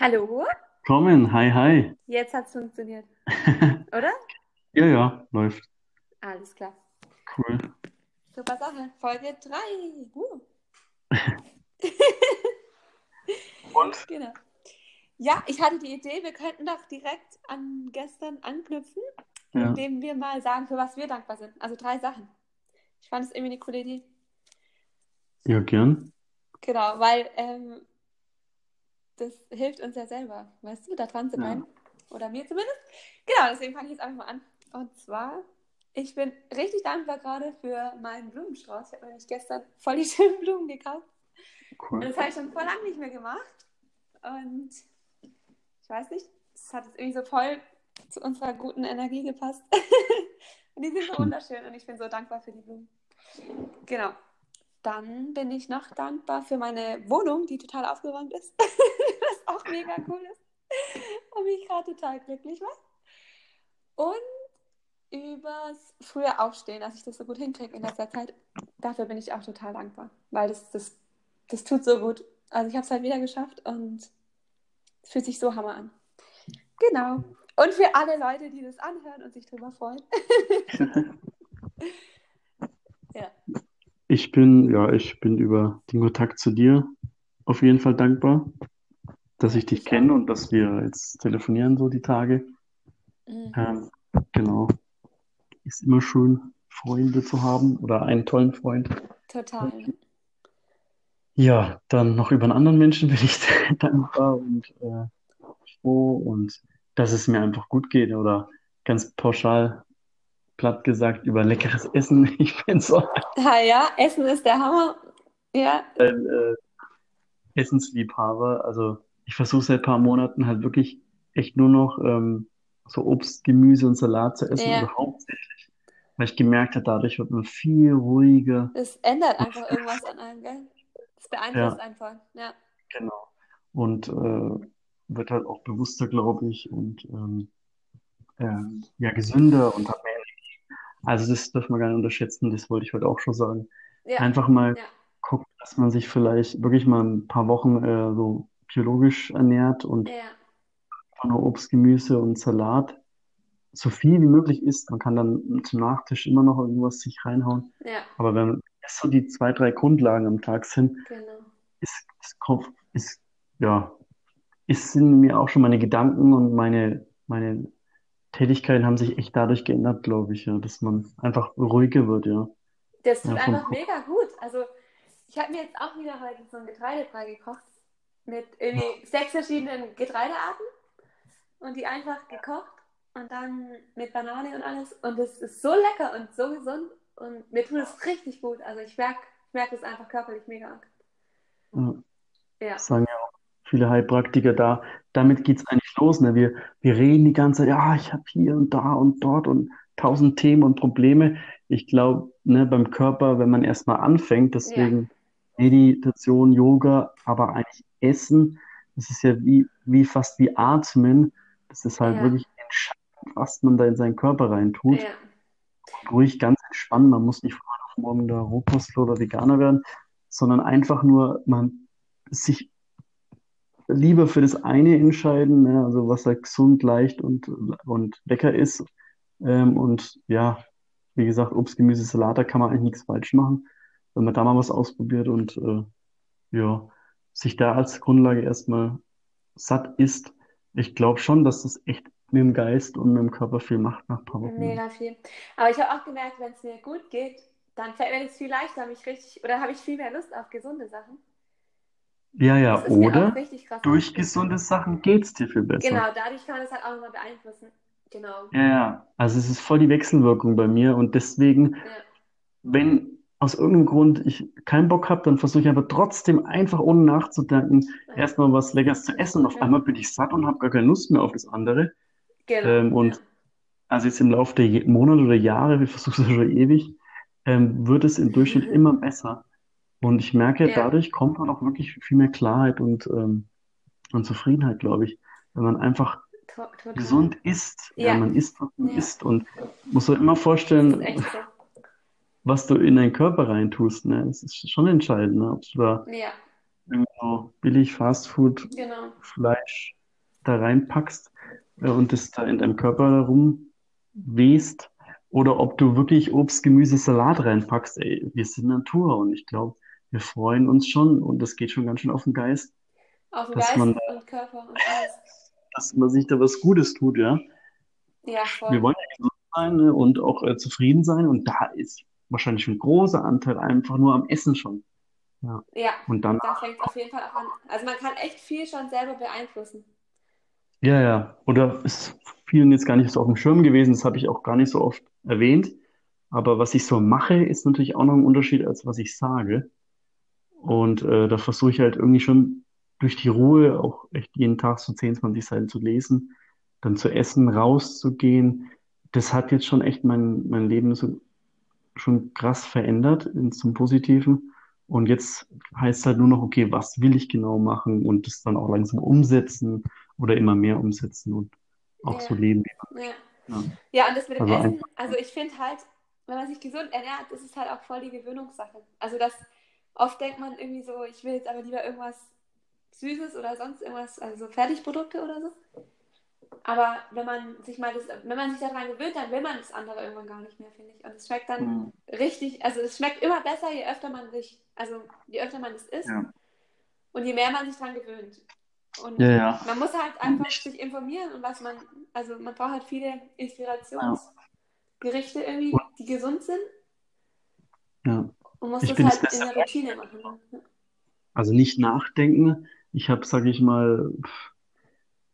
Hallo? Kommen, hi, hi. Jetzt hat's funktioniert, oder? Ja, ja, läuft. Alles klar. Cool. Super Sache. Folge 3. Uh. Und? Genau. Ja, ich hatte die Idee, wir könnten doch direkt an gestern anknüpfen, Ja. indem wir mal sagen, für was wir dankbar sind. Also drei Sachen. Ich fand es irgendwie eine coole Idee. Ja, gern. Genau, weil ähm, das hilft uns ja selber, weißt du, da dran zu Ja. bleiben. Oder mir zumindest. Genau, deswegen fange ich jetzt einfach mal an. Und zwar, ich bin richtig dankbar gerade für meinen Blumenstrauß. Ich habe nämlich gestern voll die schönen Blumen gekauft. Und Cool. das habe ich schon voll lange nicht mehr gemacht. Und ich weiß nicht, es hat jetzt irgendwie so voll zu unserer guten Energie gepasst. und die sind so Stimmt. wunderschön und ich bin so dankbar für die Blumen. Genau. Dann bin ich noch dankbar für meine Wohnung, die total aufgeräumt ist. Was auch mega cool ist. Und mich gerade total glücklich macht. Und übers frühe Aufstehen, dass ich das so gut hinkriege in letzter Zeit. Dafür bin ich auch total dankbar. Weil das, das, das tut so gut. Also ich habe es halt wieder geschafft und es fühlt sich so hammer an. Genau. Und für alle Leute, die das anhören und sich drüber freuen. Ich bin, ja, ich bin über den Kontakt zu dir auf jeden Fall dankbar, dass ich dich kenne und dass wir jetzt telefonieren so die Tage. Mhm. Ähm, genau. Ist immer schön, Freunde zu haben oder einen tollen Freund. Total. Ja, dann noch über einen anderen Menschen bin ich dankbar und äh, froh und dass es mir einfach gut geht oder ganz pauschal platt gesagt über leckeres Essen. Ich bin so Ah ja, Essen ist der Hammer. Ja, ein äh, Essensliebhaber. Also ich versuche seit ein paar Monaten halt wirklich echt nur noch ähm, so Obst, Gemüse und Salat zu essen, Ja. also hauptsächlich, weil ich gemerkt habe, dadurch wird man viel ruhiger. es ändert einfach irgendwas an einem, gell? Es beeinflusst Ja. einfach. Ja. Genau. Und äh, wird halt auch bewusster, glaube ich, und ähm, ähm, ja, gesünder und hat mehr. Also das darf man gar nicht unterschätzen, das wollte ich heute auch schon sagen. Ja. Einfach mal Ja. gucken, dass man sich vielleicht wirklich mal ein paar Wochen äh, so biologisch ernährt und Ja. einfach nur Obst, Gemüse und Salat so viel wie möglich isst. Man kann dann zum Nachtisch immer noch irgendwas sich reinhauen. Aber wenn das so die zwei, drei Grundlagen am Tag sind, genau. ist, ist, Kopf- ist, ja, ist, sind mir auch schon meine Gedanken und meine, meine Tätigkeiten haben sich echt dadurch geändert, glaube ich, ja, dass man einfach ruhiger wird, ja. Das tut Ja, einfach mega gut. Also, ich habe mir jetzt auch wieder heute so ein Getreidebrei gekocht mit irgendwie sechs verschiedenen Getreidearten und die einfach gekocht und dann mit Banane und alles. Und es ist so lecker und so gesund und mir tut es richtig gut. Also, ich merke ich merk das einfach körperlich mega. Ja. Ja, sagen ja auch viele Heilpraktiker da. Damit geht's eigentlich los, ne? Wir, wir reden die ganze Zeit, ja, ich habe hier und da und dort und tausend Themen und Probleme. Ich glaube, ne, beim Körper, wenn man erstmal anfängt, deswegen Meditation, Yoga, aber eigentlich Essen, das ist ja wie, wie fast wie Atmen. Das ist halt Ja. wirklich entscheidend, was man da in seinen Körper reintut. ja, ruhig ganz entspannen. Man muss nicht von heute auf morgen der Rohkostler oder Veganer werden, sondern einfach nur man sich lieber für das eine entscheiden, ne, also was halt gesund, leicht und, und lecker ist. Ähm, und ja, wie gesagt, Obst, Gemüse, Salat, da kann man eigentlich nichts falsch machen, wenn man da mal was ausprobiert und äh, ja, sich da als Grundlage erstmal satt isst. Ich glaube schon, dass das echt mit dem Geist und mit dem Körper viel macht nach ein paar Wochen. mega viel. Aber ich habe auch gemerkt, wenn es mir gut geht, dann fällt mir das viel leichter, mich richtig, oder habe ich viel mehr Lust auf gesunde Sachen. Ja, ja, oder durch gesunde Sachen geht's dir viel besser. Genau, dadurch kann man das halt auch nochmal beeinflussen. Genau. Ja, ja. Also es ist voll die Wechselwirkung bei mir und deswegen, Ja, wenn aus irgendeinem Grund ich keinen Bock habe, dann versuche ich aber trotzdem einfach ohne nachzudenken erstmal was Leckeres zu essen und auf Ja. einmal bin ich satt und habe gar keine Lust mehr auf das andere. genau. Ähm, und also jetzt im Laufe der Monate oder Jahre, wir versuchen es schon ewig, ähm, wird es im Durchschnitt immer besser. Und ich merke, Ja. dadurch kommt man auch wirklich viel mehr Klarheit und, ähm, und Zufriedenheit, glaube ich. Wenn man einfach To total. gesund isst. Ja, Ja. man isst, was man Ja. isst. Und muss so immer Das vorstellen, echt so. was du in deinen Körper reintust. Ne? Das ist schon entscheidend, ne? Ob du da Ja, irgendwie so billig Fastfood, Genau. Fleisch da reinpackst äh, und das da in deinem Körper herum wehst. Oder ob du wirklich Obst, Gemüse, Salat reinpackst. Ey, wir sind Natur und ich glaube, wir freuen uns schon und das geht schon ganz schön auf den Geist, Auf den Geist man, und Körper und alles. dass man sich da was Gutes tut, ja. Ja, Wir voll. wollen ja gesund sein, ne, und auch äh, zufrieden sein und da ist wahrscheinlich ein großer Anteil einfach nur am Essen schon. Ja. Ja, Und dann, da fängt auf jeden Fall auch an. Also man kann echt viel schon selber beeinflussen. ja, ja. Oder ist vielen jetzt gar nicht so auf dem Schirm gewesen, das habe ich auch gar nicht so oft erwähnt. Aber was ich so mache, ist natürlich auch noch ein Unterschied, als was ich sage. Und äh, da versuche ich halt irgendwie schon durch die Ruhe auch echt jeden Tag so 10, 20 Seiten zu lesen, dann zu essen, rauszugehen. Das hat jetzt schon echt mein, mein Leben so schon krass verändert in, zum Positiven. Und jetzt heißt halt nur noch, okay, was will ich genau machen und das dann auch langsam umsetzen oder immer mehr umsetzen und auch so Ja, leben. wie ja. Ja. Ja, und das mit dem Also Essen, also ich finde halt, wenn man sich gesund ernährt, ist es halt auch voll die Gewöhnungssache. Also das, oft denkt man irgendwie so, ich will jetzt aber lieber irgendwas Süßes oder sonst irgendwas, also so Fertigprodukte oder so. Aber wenn man sich mal das, wenn man sich daran gewöhnt, dann will man das andere irgendwann gar nicht mehr, finde ich. Und es schmeckt dann Mhm. richtig, also es schmeckt immer besser, je öfter man sich, also je öfter man es isst ja. und je mehr man sich daran gewöhnt. Und Ja, ja. man muss halt einfach sich informieren und was man, also man braucht halt viele. Inspirationsgerichte irgendwie, die gesund sind ja. Und muss Ich das bin halt in der Routine machen. ne? Also nicht nachdenken. Ich habe, sage ich mal,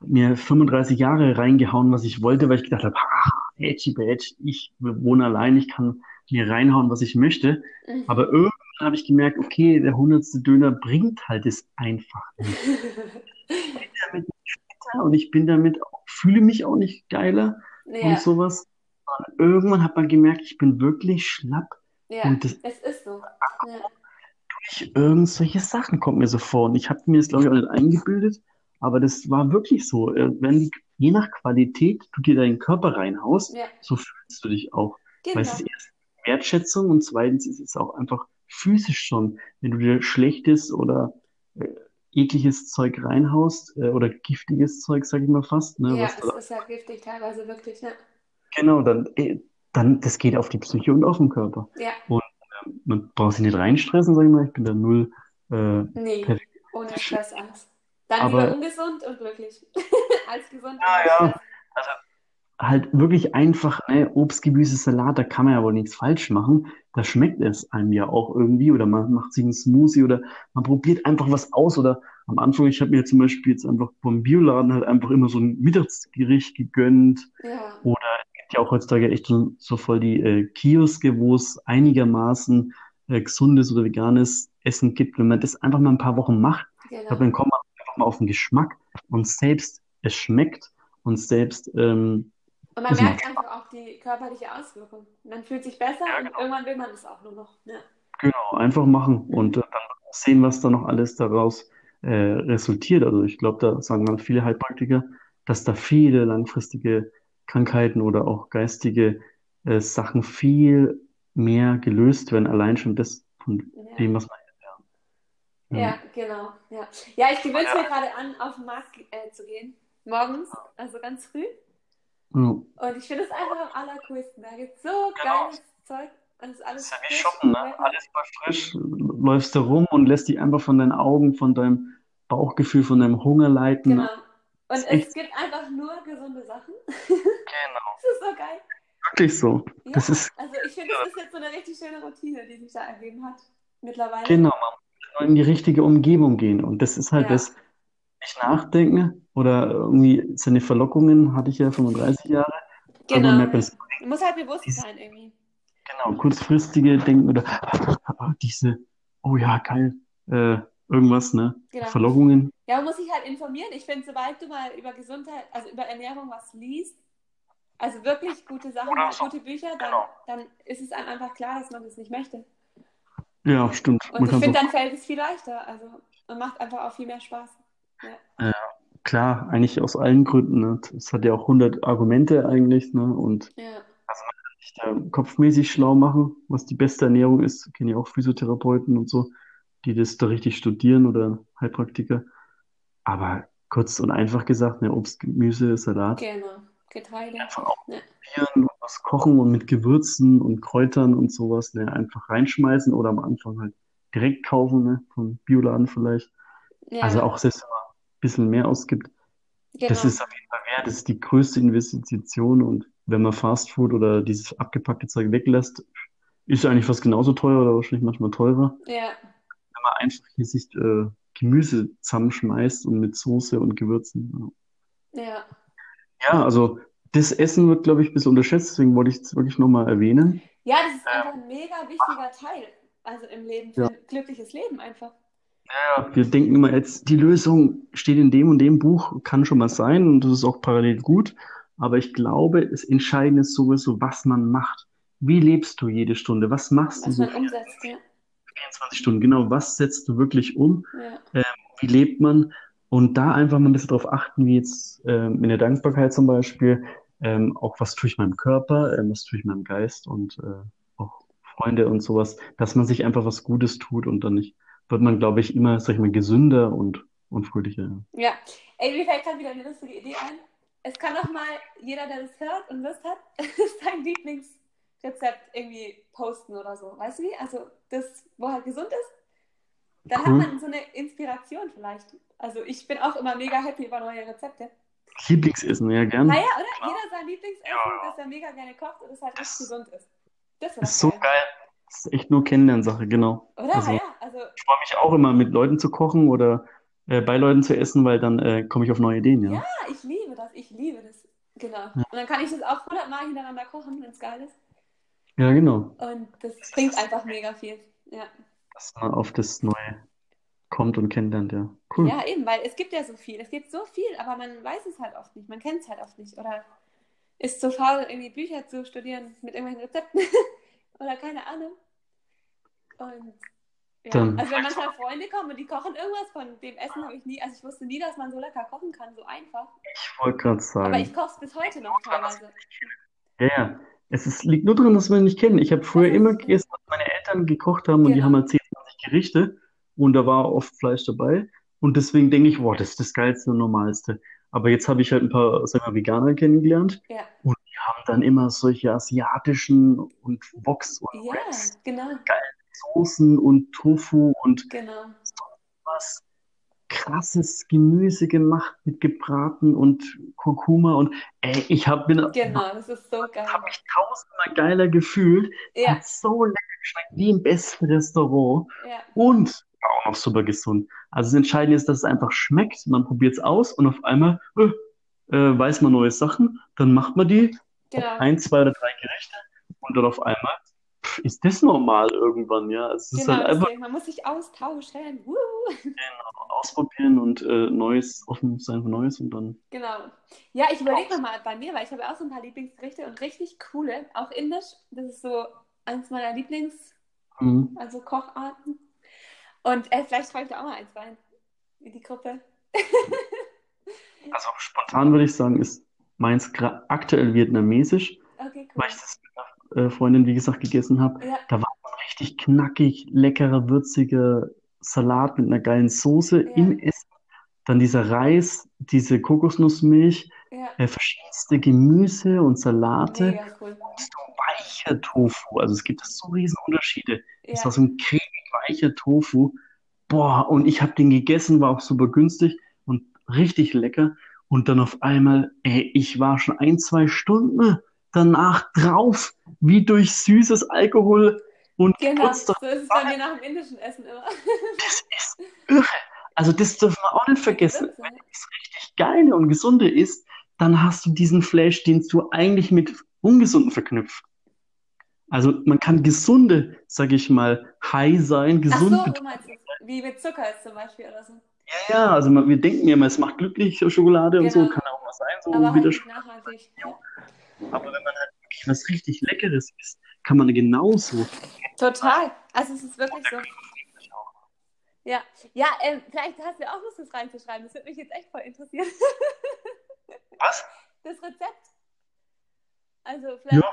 mir 35 Jahre reingehauen, was ich wollte, weil ich gedacht habe, ah, Edgy Badge, ich wohne allein, ich kann mir reinhauen, was ich möchte. Mhm. Aber irgendwann habe ich gemerkt, okay, der hundertste Döner bringt halt es einfach nicht. Ich bin damit nicht fitter und ich bin damit, auch- fühle mich auch nicht geiler und Ja, sowas. Und irgendwann hat man gemerkt, ich bin wirklich schlapp ja, und das es ist so. Ja, durch irgend solche Sachen kommt mir so vor. Und ich habe mir das, glaube ich, auch nicht eingebildet, aber das war wirklich so. Äh, Wenn die, je nach Qualität du dir deinen Körper reinhaust, ja, so fühlst du dich auch. Weil es ist genau. erst Wertschätzung und zweitens ist es auch einfach physisch schon. Wenn du dir schlechtes oder äh, ekliges Zeug reinhaust äh, oder giftiges Zeug, sag ich mal fast, ne, Ja, es ist ja giftig teilweise wirklich, ne? genau, dann, äh, dann, das geht auf die Psyche und auf den Körper. Ja, Und ähm, man braucht sich nicht reinstressen, sag ich mal, ich bin da null äh, nee, perfekt. ohne Stress alles. Dann lieber Aber ungesund und glücklich, als gesund und ja, ja, also halt wirklich einfach, ne, Obst, Gemüse, Salat, da kann man ja wohl nichts falsch machen. Da schmeckt es einem ja auch irgendwie oder man macht sich einen Smoothie oder man probiert einfach was aus oder am Anfang, ich habe mir zum Beispiel jetzt einfach vom Bioladen halt einfach immer so ein Mittagsgericht gegönnt Ja, oder gibt ja auch heutzutage echt so, so voll die äh, Kioske, wo es einigermaßen äh, gesundes oder veganes Essen gibt. Wenn man das einfach mal ein paar Wochen macht, genau. dann kommt man einfach mal auf den Geschmack und selbst es schmeckt und selbst ähm, Und man merkt einfach auch die körperliche Auswirkung. Man fühlt sich besser Ja, und genau. irgendwann will man es auch nur noch. Ja. Genau, einfach machen und äh, dann sehen, was da noch alles daraus äh, resultiert. Also ich glaube, da sagen dann viele Heilpraktiker, dass da viele langfristige Krankheiten oder auch geistige äh, Sachen viel mehr gelöst werden, allein schon das von Ja. dem, was man ja. Ja, genau. Ja, ja ich gewöhne es mir gerade an, auf den Markt äh, zu gehen. Morgens, also ganz früh. Ja. Und ich finde es einfach am allercoolsten. Da gibt es so Genau. geiles Zeug. Und ist Das alles ist ja wie Shoppen, ne? Alles mal frisch, läufst du rum und lässt dich einfach von deinen Augen, von deinem Bauchgefühl, von deinem Hunger leiten. Genau. Und es gibt einfach nur gesunde Sachen. Das ist so geil. wirklich so. Ja, Das ist also ich finde, das ist jetzt so eine richtig schöne Routine, die sich da ergeben hat. Mittlerweile. Genau, man muss in die richtige Umgebung gehen. Und das ist halt Ja. das, nicht nachdenken oder irgendwie seine Verlockungen, hatte ich ja 35 Jahre. Genau. Es, Muss halt bewusst sein irgendwie. genau, kurzfristige Denken oder ah, diese, oh ja, geil, äh, irgendwas, ne? Genau. Verlockungen. Ja, man muss sich halt informieren. Ich finde, sobald du mal über Gesundheit, also über Ernährung was liest, also wirklich gute Sachen, so. gute Bücher, dann, Genau. dann ist es einem einfach klar, dass man das nicht möchte. Ja, stimmt. Und Man ich kann finde, so, dann fällt es viel leichter. Also und macht einfach auch viel mehr Spaß. Ja. klar, eigentlich aus allen Gründen, ne? Es hat ja auch 100 Argumente eigentlich, ne? Und Ja. sich da kopfmäßig schlau machen, was die beste Ernährung ist. Kenne ja auch Physiotherapeuten und so. die das da richtig studieren oder Heilpraktiker. Aber kurz und einfach gesagt, ne, Obst, Gemüse, Salat, Genau. Getreide. einfach auch Ja. probieren und was kochen und mit Gewürzen und Kräutern und sowas, ne, einfach reinschmeißen oder am Anfang halt direkt kaufen, ne, vom Bioladen vielleicht. Also Ja, auch selbst wenn man ein bisschen mehr ausgibt, das genau. ist auf jeden Fall wert, das ist die größte Investition und wenn man Fast Food oder dieses abgepackte Zeug weglässt, ist eigentlich fast genauso teuer oder wahrscheinlich manchmal teurer. Ja, wenn man einfach hier sich äh, Gemüse zusammenschmeißt und mit Soße und Gewürzen. ja. Ja, Ja, also das Essen wird, glaube ich, ein bisschen unterschätzt, deswegen wollte ich es wirklich nochmal erwähnen. Ja, das ist einfach ein mega wichtiger Teil. Also im Leben, für Ja. ein glückliches Leben einfach. Ja, wir denken immer jetzt, die Lösung steht in dem und dem Buch, kann schon mal sein und das ist auch parallel gut. Aber ich glaube, das Entscheidende ist sowieso, was man macht. Wie lebst du jede Stunde? Was machst du Was so man umsetzt, ja. 24 Stunden? Genau, was setzt du wirklich um? Ja, wie lebt man und da einfach mal ein bisschen drauf achten, wie jetzt ähm, in der Dankbarkeit zum Beispiel, ähm, auch was tue ich meinem Körper, ähm, was tue ich meinem Geist und äh, auch Freunde und sowas, dass man sich einfach was Gutes tut und dann nicht, wird man, glaube ich, immer, sag ich mal, gesünder und, und fröhlicher. ja. Ey, mir fällt gerade wieder eine lustige Idee ein. Es kann doch mal jeder, der das hört und Lust hat, sein Lieblingsrezept irgendwie posten oder so. Weißt du wie? Also das, wo halt gesund ist. Dann Cool. hat man so eine Inspiration vielleicht. Also ich bin auch immer mega happy über neue Rezepte. Lieblingsessen, ja, gern. Naja, oder? Jeder sein Lieblingsessen, Ja. das er mega gerne kocht und das halt Das- gesund ist. Das ist so geil. Das ist echt nur Kennenlernsache, genau. Oder? Also, ja, also ich freue mich auch immer, mit Leuten zu kochen oder äh, bei Leuten zu essen, weil dann äh, komme ich auf neue Ideen, ja. Ja, ich liebe das, ich liebe das. Genau. Und dann kann ich das auch hundertmal hintereinander kochen, wenn es geil ist. Ja, genau. Und das bringt einfach mega viel. Ja. Dass man auf das Neue kommt und kennenlernt, ja. Cool. ja, eben, weil es gibt ja so viel. Es gibt so viel, aber man weiß es halt oft nicht. Man kennt es halt oft nicht. Oder ist zu faul, irgendwie Bücher zu studieren mit irgendwelchen Rezepten. Oder keine Ahnung. Und ja, Dann- also wenn manchmal Freunde kommen und die kochen irgendwas von dem Essen, habe ich nie, also ich wusste nie, dass man so lecker kochen kann, so einfach. Ich wollte gerade sagen. Aber ich koche es bis heute noch teilweise. Ja, ja. Es ist, liegt nur daran, dass wir nicht kennen. Ich habe früher immer gegessen, was meine Eltern gekocht haben und die Genau. haben halt 10, 20 Gerichte und da war oft Fleisch dabei. Und deswegen denke ich, boah, das ist das Geilste und Normalste. Aber jetzt habe ich halt ein paar, sag mal, Veganer kennengelernt Ja, und die haben dann immer solche asiatischen und Woks und ja, Wraps, genau, Soßen und Tofu und genau. was krasses Gemüse gemacht mit gebraten und Kurkuma und ey, ich hab, bin, Genau, das ist so geil. habe mich tausendmal geiler gefühlt. Ja, Hat so lecker geschmeckt, wie im besten Restaurant ja, und auch noch super gesund. Also das Entscheidende ist, dass es einfach schmeckt. Man probiert es aus und auf einmal äh, äh, weiß man neue Sachen. Dann macht man die, genau. ein, zwei oder drei Gerichte und dann auf einmal pff, ist das normal irgendwann, ja. Es ist Genau, halt einfach man muss sich austauschen. Woo. ausprobieren und äh, Neues, offen sein für Neues und dann. Genau. Ja, ich überlege nochmal bei mir, weil ich habe auch so ein paar Lieblingsgerichte und richtig coole, auch indisch. Das ist so eins meiner Lieblings, Mhm. also Kocharten. Und äh, vielleicht trage ich da auch mal eins rein in die Gruppe. Also spontan würde ich sagen, ist meins aktuell vietnamesisch, Okay, cool. weil ich das mit einer äh, Freundin, wie gesagt, gegessen habe. Ja, Da war ein richtig knackig, leckerer, würziger Salat mit einer geilen Soße Ja. im Essen. Dann dieser Reis, diese Kokosnussmilch, ja, äh, verschiedenste Gemüse und Salate. mega cool. So weicher Tofu. Also es gibt so riesen Unterschiede. Es Ja, war so ein cremig weicher Tofu. Boah, und ich habe den gegessen, war auch super günstig und richtig lecker. Und dann auf einmal, ey, ich war schon ein, zwei Stunden danach drauf, wie durch süßes Alkohol und genau. kurz So ist es bei mir nach dem indischen Essen immer. Das ist irre. Also das dürfen wir auch nicht vergessen. Wenn das richtig geile und gesunde ist, dann hast du diesen Flash, den du eigentlich mit ungesunden verknüpft. Also man kann gesunde, sag ich mal, high sein, Ach gesund so, bedeutet du meinst. Wie mit Zucker ist zum Beispiel oder so. Ja, ja, also man, wir denken ja immer, es macht glücklich, Schokolade und so, Genau. kann auch was sein, so Aber wie halt nachhaltig. Ja. Aber wenn man halt wirklich was richtig Leckeres isst, kann man genauso. Total. Also es ist wirklich so. Ja, ja ähm, vielleicht hast du ja auch Lust, das reinzuschreiben. Das würde mich jetzt echt voll interessieren. Was? Das Rezept. Also vielleicht Ja.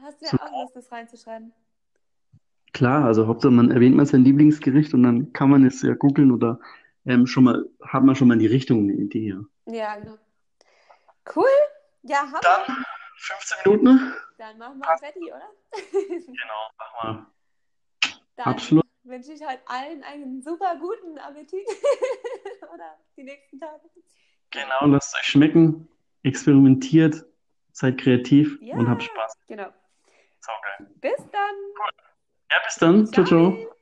Hast du ja auch Lust, das reinzuschreiben. Klar, also Hauptsache man erwähnt mal sein Lieblingsgericht und dann kann man es ja googeln oder ähm, schon mal, hat man schon mal in die Richtung eine Idee. Ja. Ja, genau. Cool. Ja, Hammer. Dann 15 Minuten. Dann machen wir Fetti, oder? Genau, mach mal. Dann Abschluss. wünsche ich halt allen einen super guten Appetit. oder die nächsten Tage. Genau, lasst euch schmecken, experimentiert, seid kreativ Ja. und habt Spaß. Genau. Sau geil. Bis dann. Ja, bis dann. Ciao, ciao. Ciao.